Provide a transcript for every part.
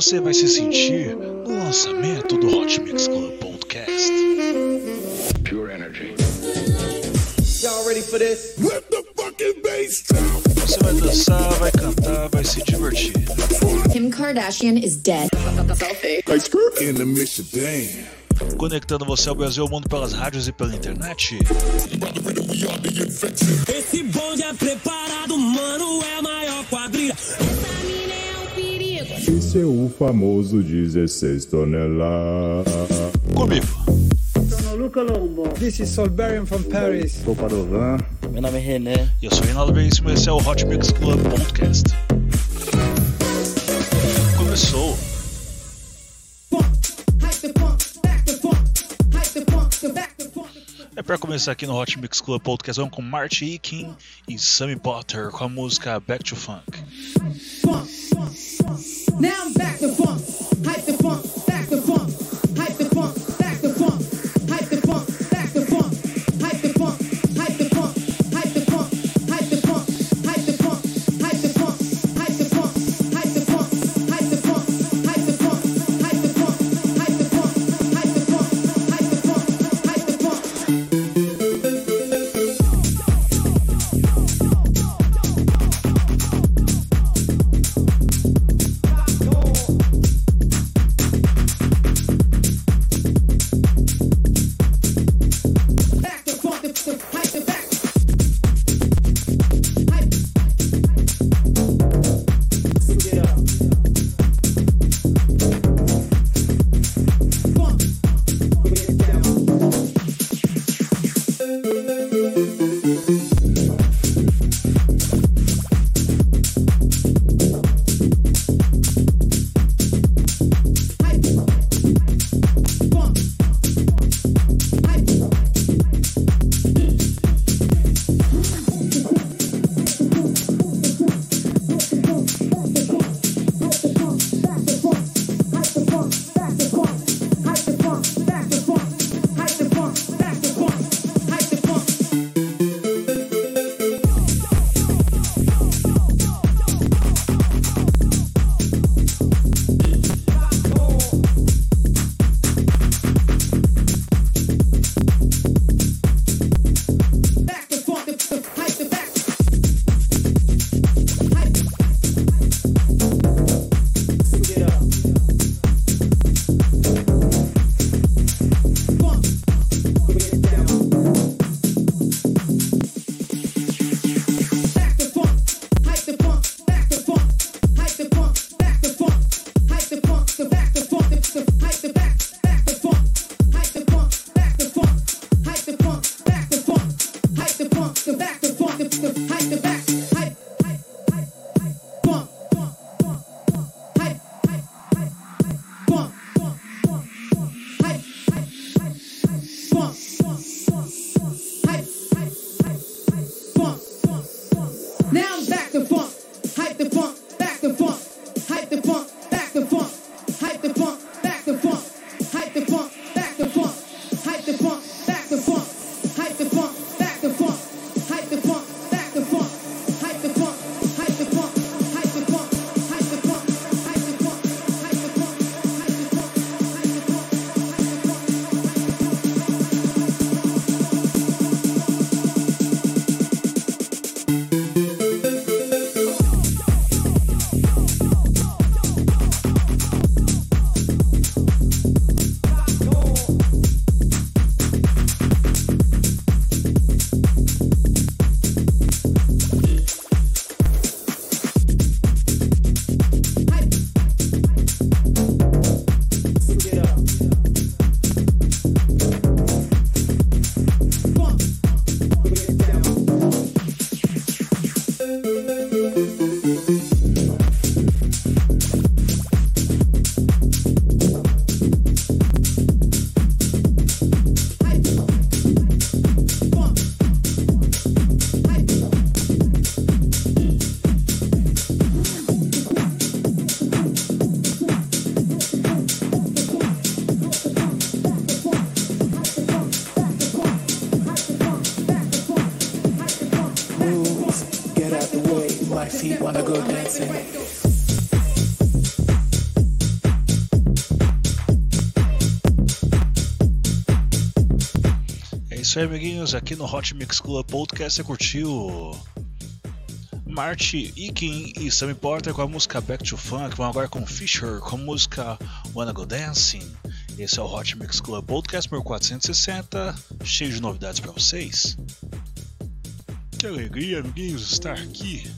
você vai se sentir no lançamento do Hot Mix Club Podcast. Pure energy. Y'all ready for this? Let the fucking bass drop. Você vai dançar, vai cantar, vai se divertir. Kim Kardashian is dead. Skirt in the mix of damn. Conectando você ao Brasil e ao mundo pelas rádios e pela internet. Esse bonde é preparado, mano, é a maior quadrilha. Esse é o famoso 16 toneladas. Comigo, This is Solberian from Paris. Meu nome é René. eu sou Reinaldo Veríssimo e esse é o Hot Mix Club Podcast. Começou. É pra começar aqui no Hot Mix Club Podcast, vamos com Marty Eakin e Sammy Potter com a música Back to Funk. Now I'm back to funk, aí, amiguinhos. Aqui no Hot Mix Club Podcast você curtiu Marty Ikin e Sammy Porter com a música Back to Funk. Vamos agora com Fisher com a música Wanna Go Dancing. Esse é o Hot Mix Club Podcast 1460, cheio de novidades para vocês. Que alegria, amiguinhos, estar aqui.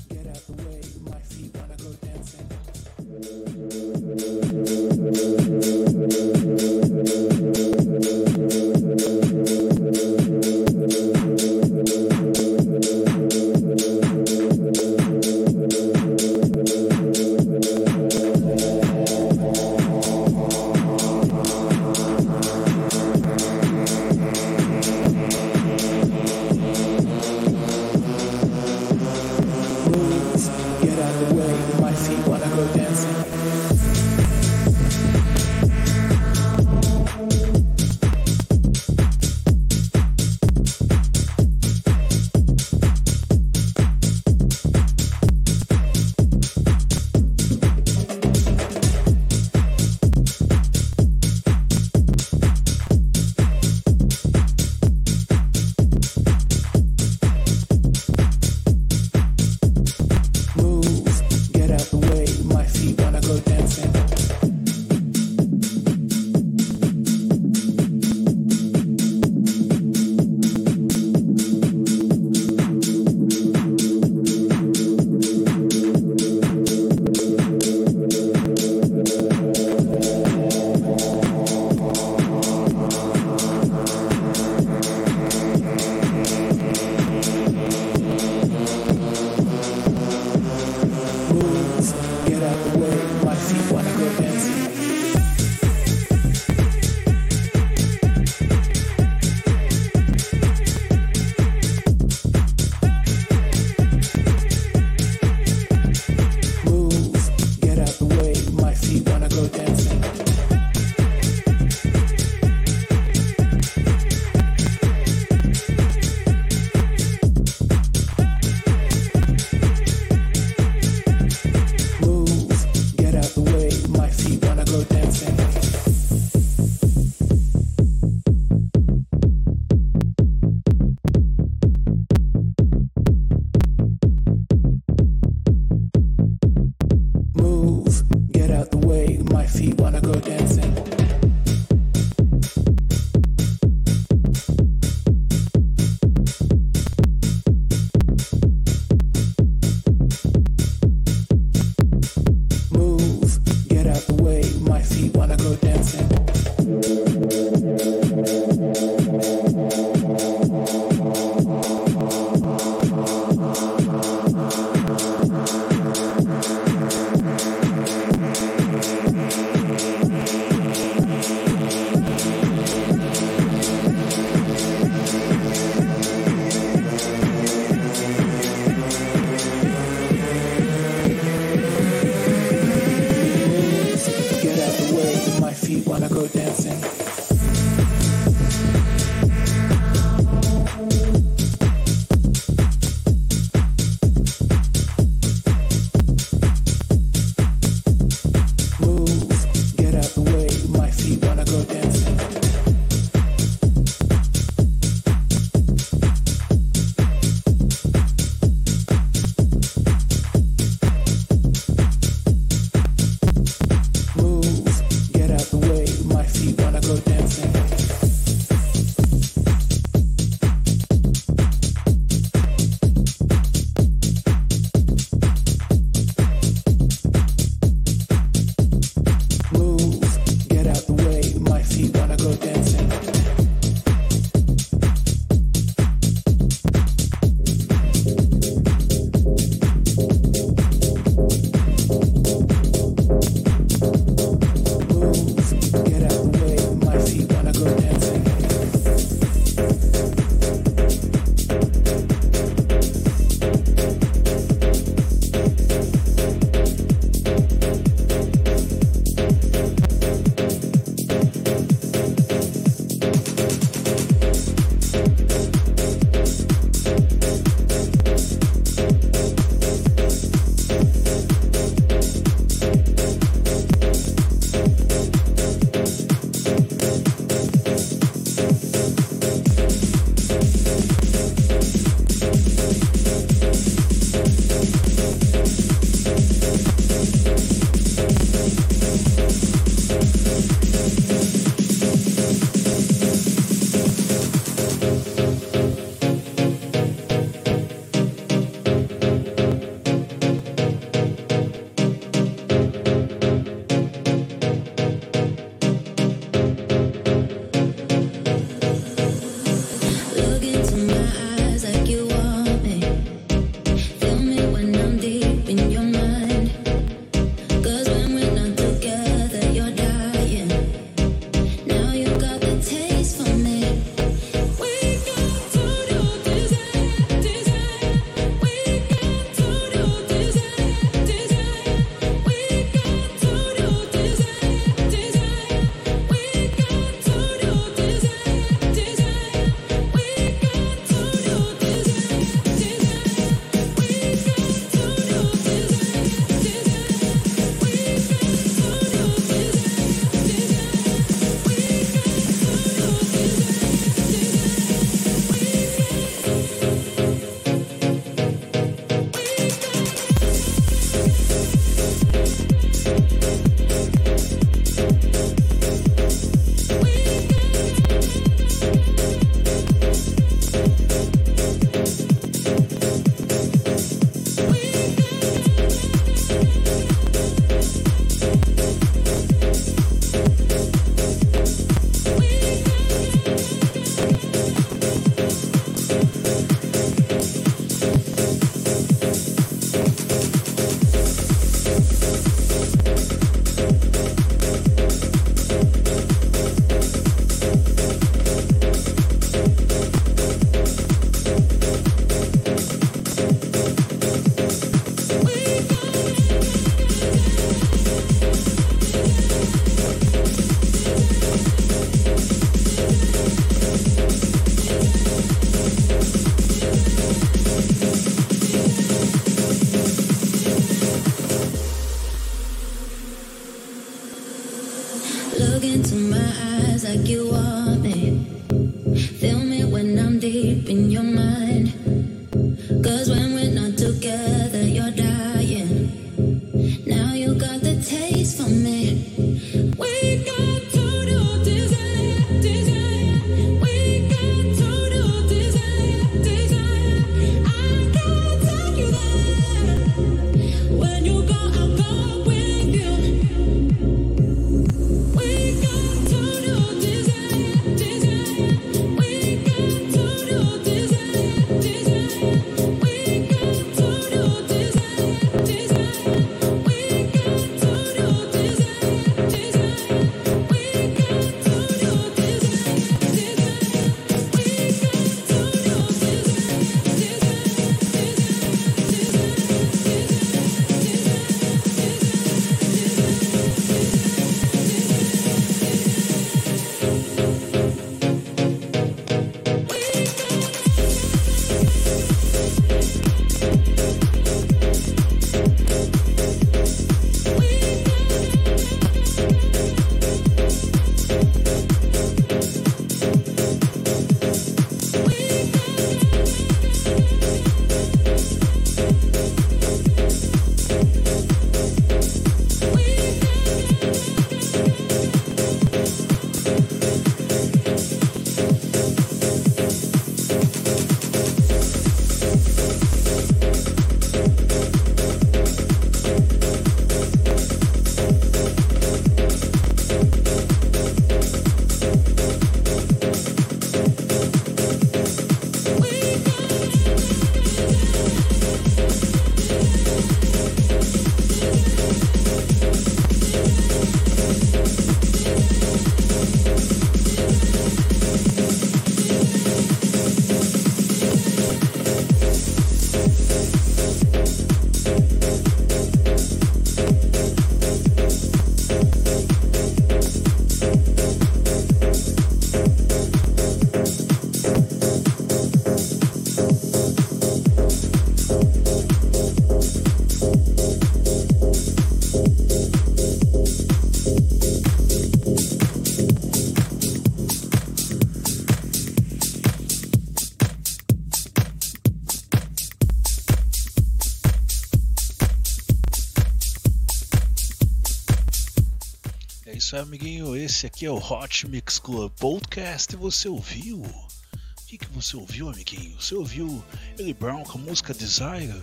Isso amiguinho. Esse aqui é o Hot Mix Club Podcast. Você ouviu? O que, que você ouviu, amiguinho? Você ouviu Ellie Brown com a música Desire?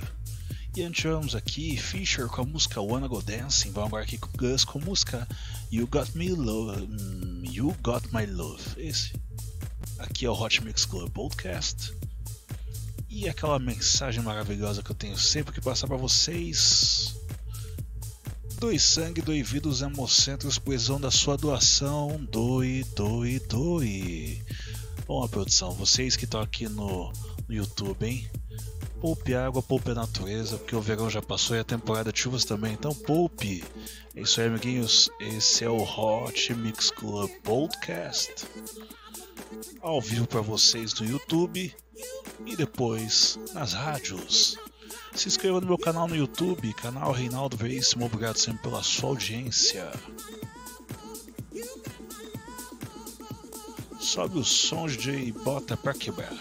E tivemos aqui Fisher com a música Wanna Go Dancing. Vamos agora aqui com Gus com a música You Got Me Love. hum, You Got My Love. Esse. Aqui é o Hot Mix Club Podcast. E aquela mensagem maravilhosa que eu tenho sempre que passar para vocês. Doe sangue, doe vida, os hemocentros, precisam da sua doação. Doe, doe, doe. Bom, produção, vocês que estão aqui no, no YouTube, hein? Poupe água, poupe a natureza, porque o verão já passou e a temporada de chuvas também, então poupe. É isso aí, amiguinhos. Esse é o Hot Mix Club Podcast. Ao vivo para vocês no YouTube e depois nas rádios. Se inscreva no meu canal no YouTube, canal Reinaldo Veríssimo. Obrigado sempre pela sua audiência. Sobe o som, DJ, e bota pra quebrar.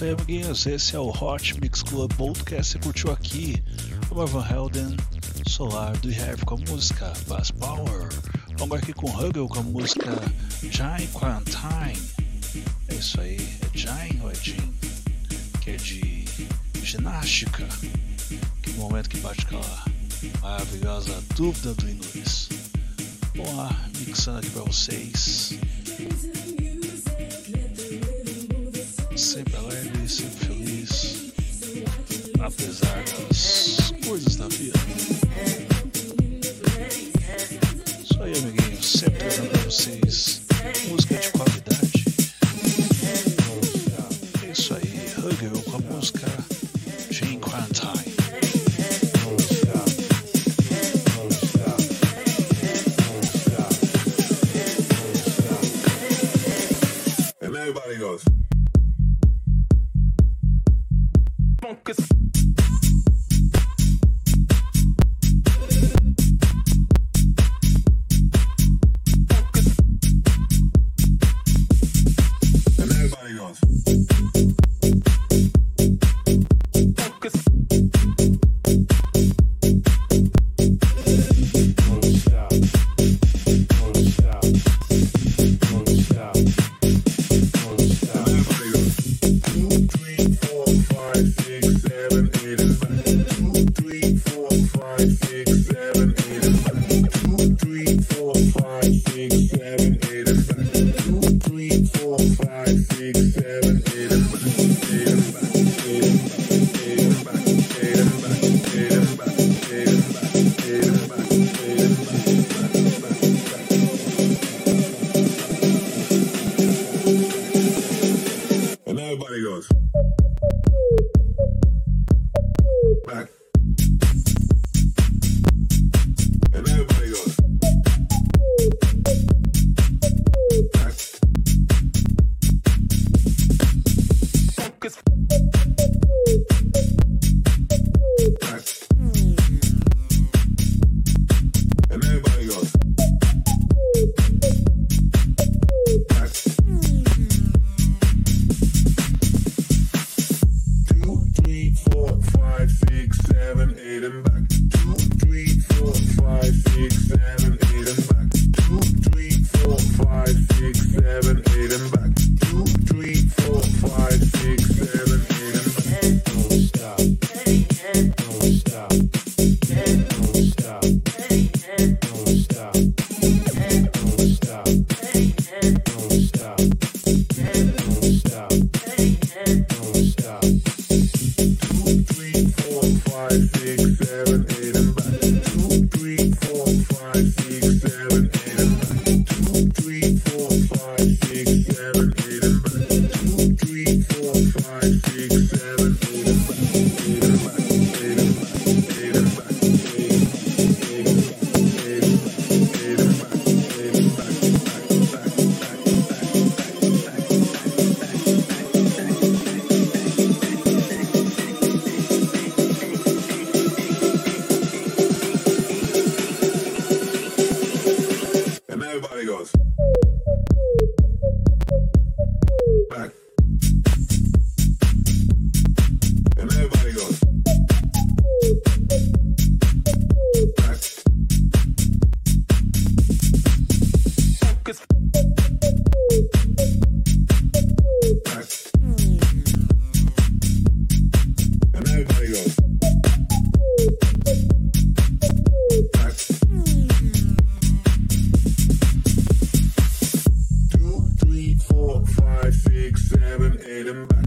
isso aí, amiguinhos. Esse é o Hot Mix Club Podcast. Você curtiu aqui o Marvin Helden, Solar do Heavy com a música Bass Power. Vamos aqui com Huggle com a música Giant Quarantine É isso aí, é Jai ou é Jin? Que é de ginástica. Que momento que bate aquela maravilhosa dúvida do inglês Vamos lá, mixando aqui pra vocês. Hegel com a música them back.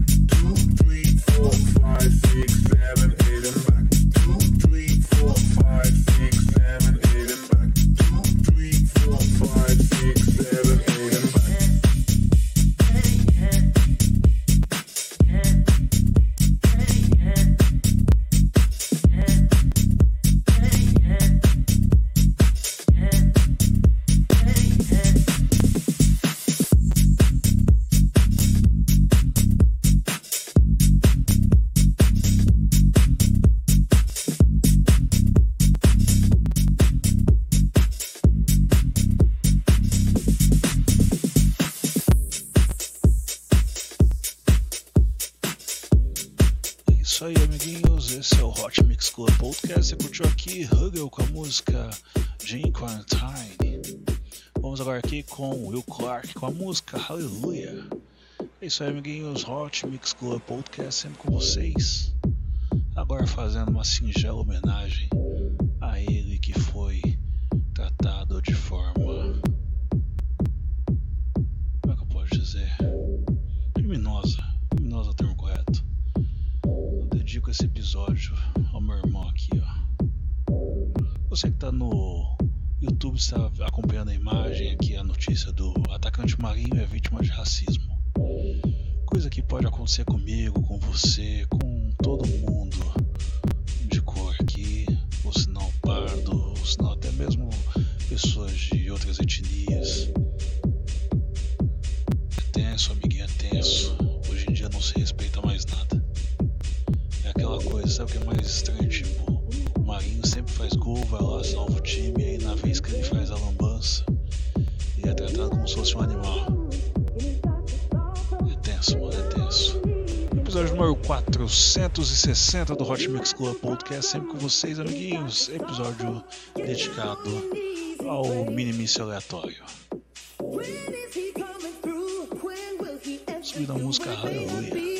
É isso aí, amiguinhos. Hot Mix Club Podcast sempre com vocês. Agora fazendo uma singela homenagem a ele que foi tratado de forma. Como é que eu posso dizer? Criminosa. Criminosa é o termo correto. Eu dedico esse episódio ao meu irmão aqui, ó. Você que tá no YouTube está acompanhando a imagem aqui, a notícia do atacante Marinho é vítima de racismo. Coisa que pode acontecer comigo, com você, com todo mundo de cor aqui, ou se não pardo, ou se não até mesmo pessoas de outras etnias. É tenso, amiguinho, é tenso. Hoje em dia não se respeita mais nada. É aquela coisa, sabe o que é mais estranho? Tipo, o Marinho sempre faz gol, vai lá, salva o time, e aí na vez que ele faz a lambança, ele é tratado como se fosse um animal. Número 460 do Hot Mix Club Podcast, sempre com vocês, amiguinhos. Episódio dedicado ao minimício aleatório. Subindo a música Hallelujah.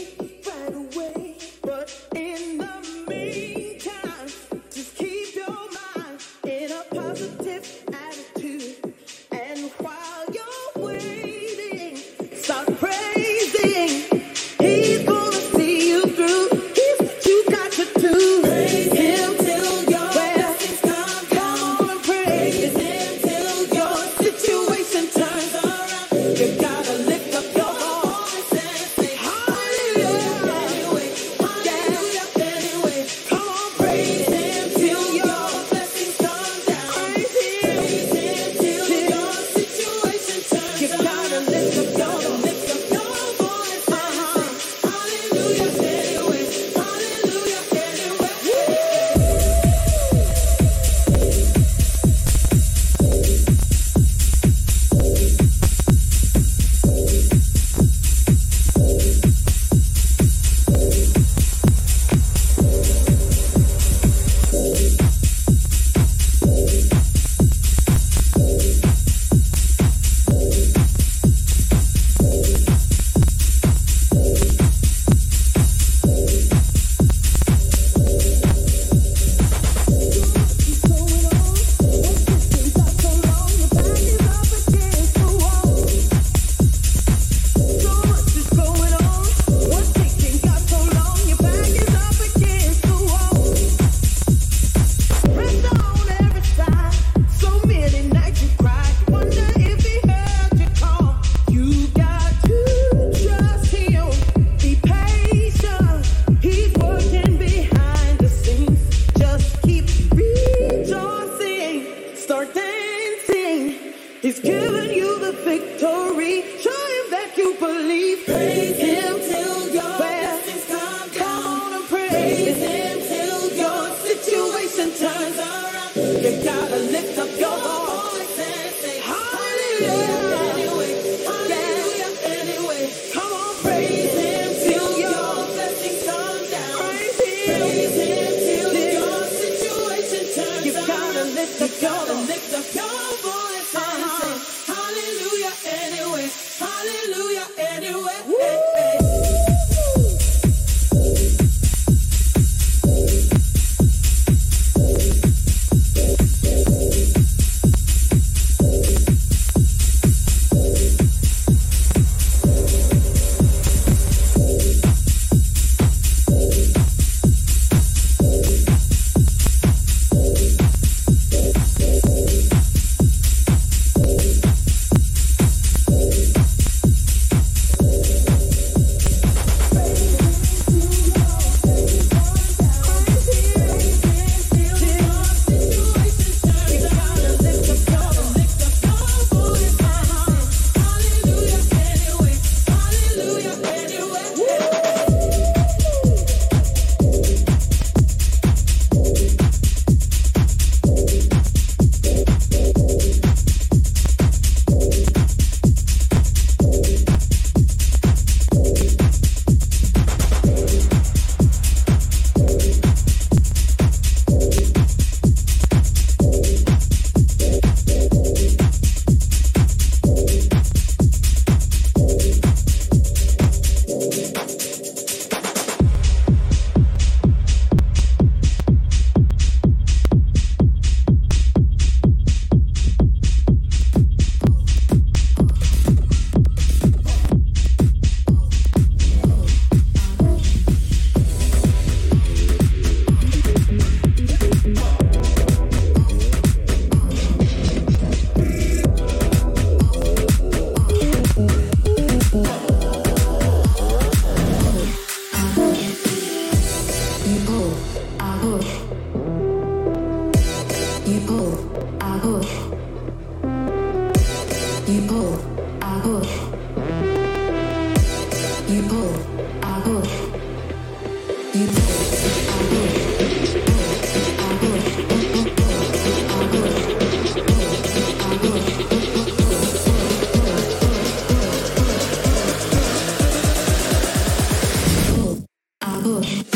I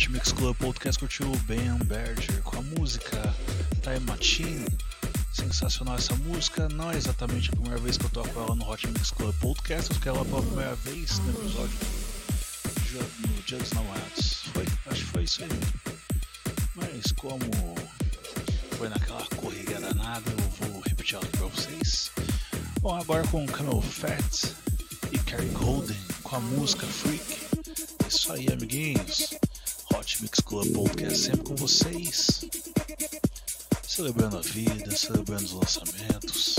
Hot Mix Club Podcast curtiu Ben Berger com a música Time Machine. Sensacional essa música. Não é exatamente a primeira vez que eu toco ela no Hot Mix Club Podcast, eu toquei ela pela primeira vez no episódio no dos Namorados. Foi, acho que foi isso aí. Mas como foi naquela correria danada, eu vou repetir ela pra vocês. Bom, agora com Camel Fat e Carrie Golden com a música Freak. Isso aí, amiguinhos. Hot Mix Club Podcast sempre com vocês. Celebrando a vida, celebrando os lançamentos.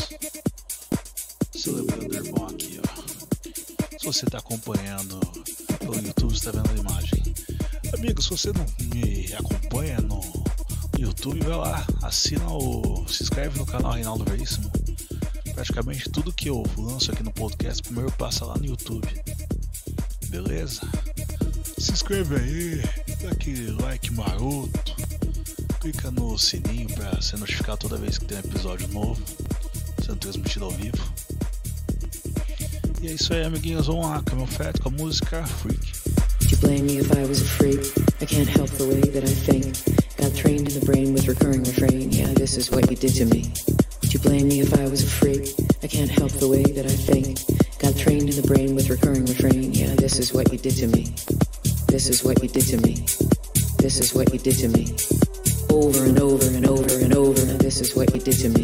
Celebrando o irmão aqui, ó. Se você está acompanhando pelo YouTube, está vendo a imagem. Amigo, se você não me acompanha no YouTube, vai lá, assina o. se inscreve no canal Reinaldo Veríssimo. Praticamente tudo que eu lanço aqui no podcast primeiro passa lá no YouTube. Beleza? Se inscreve aí, dá aquele like maroto, clica no sininho para ser notificado toda vez que tem um episódio novo, sendo transmitido ao vivo. E é isso aí, amiguinhos. Vamos lá, Camel Fat com a música Freak. You blame me if I was a freak? I can't help the way that I think. Got trained in the brain with recurring refrain. Yeah, this is what you did to me. Would you blame me if I was a freak? I can't help the way that I think. Got trained in the brain with recurring refrain. Yeah, this is what you did to me. This is what you did to me. This is what you did to me. Over and over and over and over. Now this is what you did to me.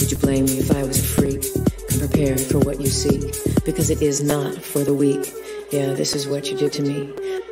Would you blame me if I was a freak? Come prepared for what you seek. Because it is not for the weak. Yeah, this is what you did to me.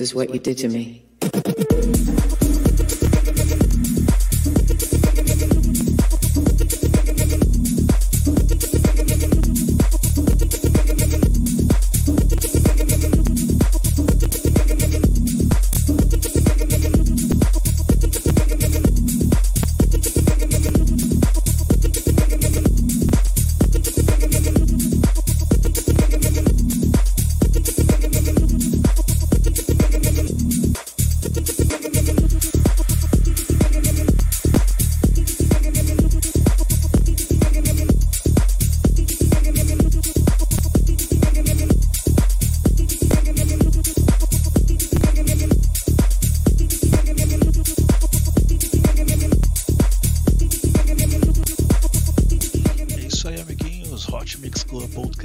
Is what you did to me.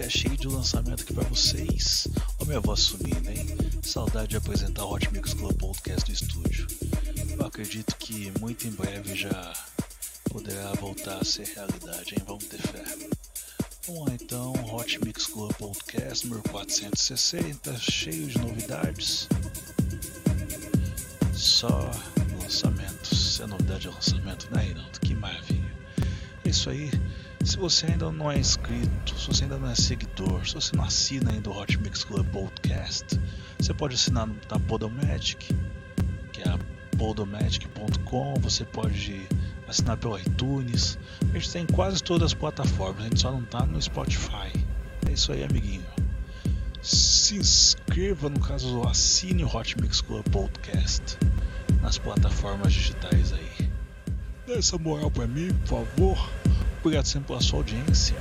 Podcast cheio de lançamento aqui pra vocês. Ó, minha voz sumindo, hein? Saudade de apresentar o Hot Mix Club Podcast no estúdio. Eu acredito que muito em breve já poderá voltar a ser realidade, hein? Vamos ter fé. Lá então, Hot Mix Club Podcast número 460, cheio de novidades. Só lançamentos. Se é novidade é lançamento, né, Reinaldo? Que maravilha. É isso aí. Se você ainda não é inscrito, se você ainda não é seguidor, se você não assina ainda o Hot Mix Club Podcast, você pode assinar na Podomatic, que é a podomatic.com, você pode assinar pelo iTunes. A gente tem quase todas as plataformas, a gente só não tá no Spotify. É isso aí, amiguinho. Se inscreva, no caso, assine o Hot Mix Club Podcast nas plataformas digitais aí. Dê essa moral pra mim, por favor. Obrigado sempre pela sua audiência.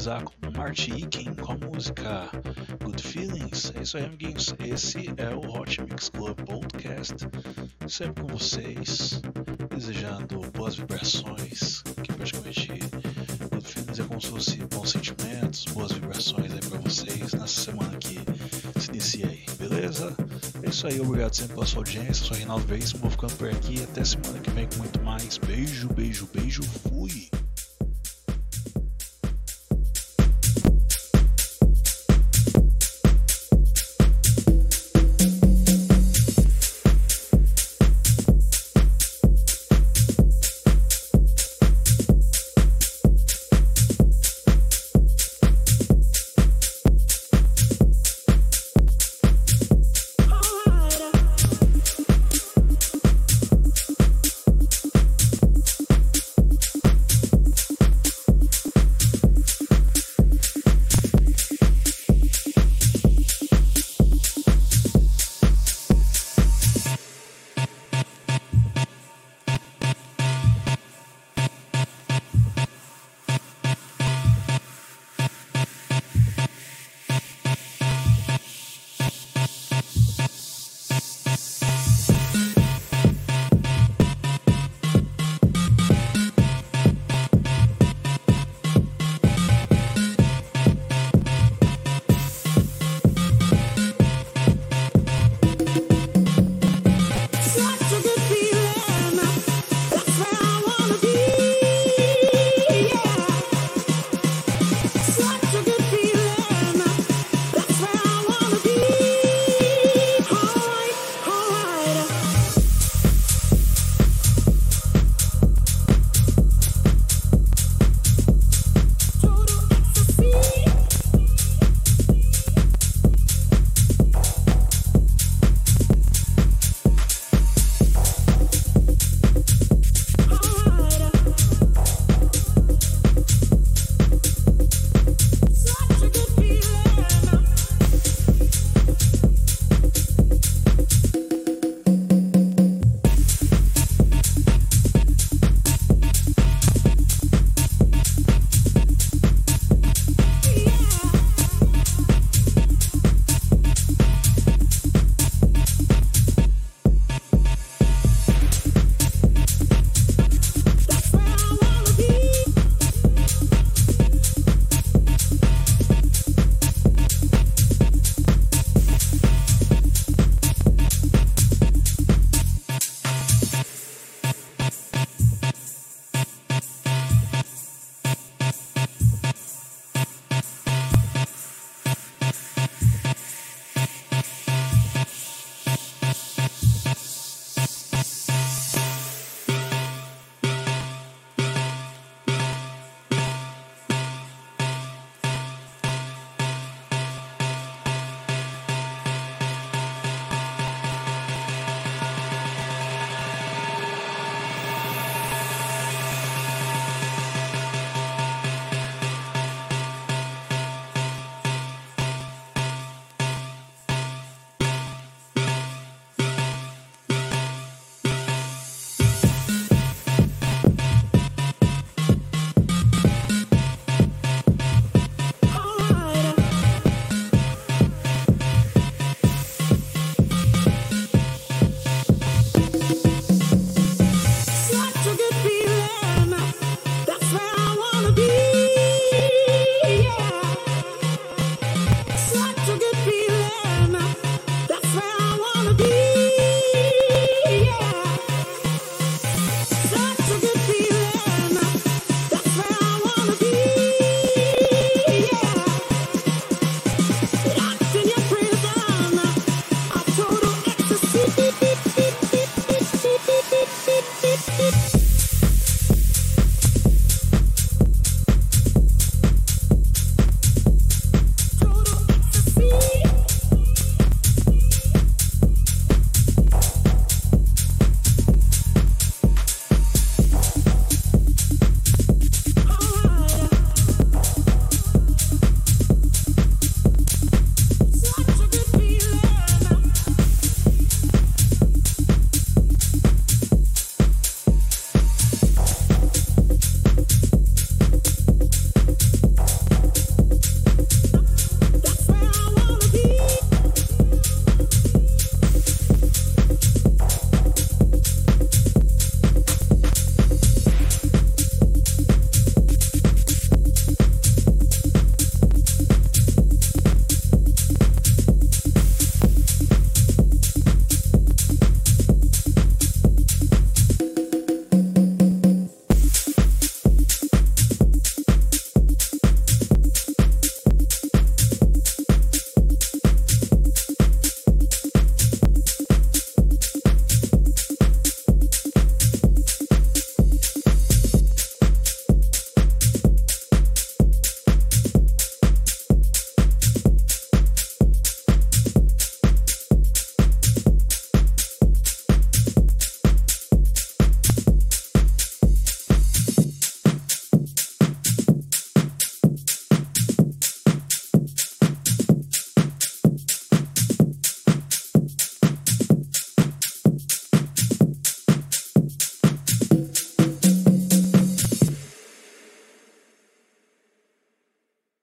Finalizar com Marty Ikin com a música Good Feelings. É isso aí, amiguinhos. Esse é o Hot Mix Club Podcast. Sempre com vocês, desejando boas vibrações. Que praticamente Good Feelings é como se fosse bons sentimentos, boas vibrações aí para vocês nessa semana que se inicia aí, beleza? É isso aí, obrigado sempre pela sua audiência. Eu sou Reinaldo Veríssimo, vou ficando por aqui. Até semana que vem com muito mais. Beijo, beijo, beijo.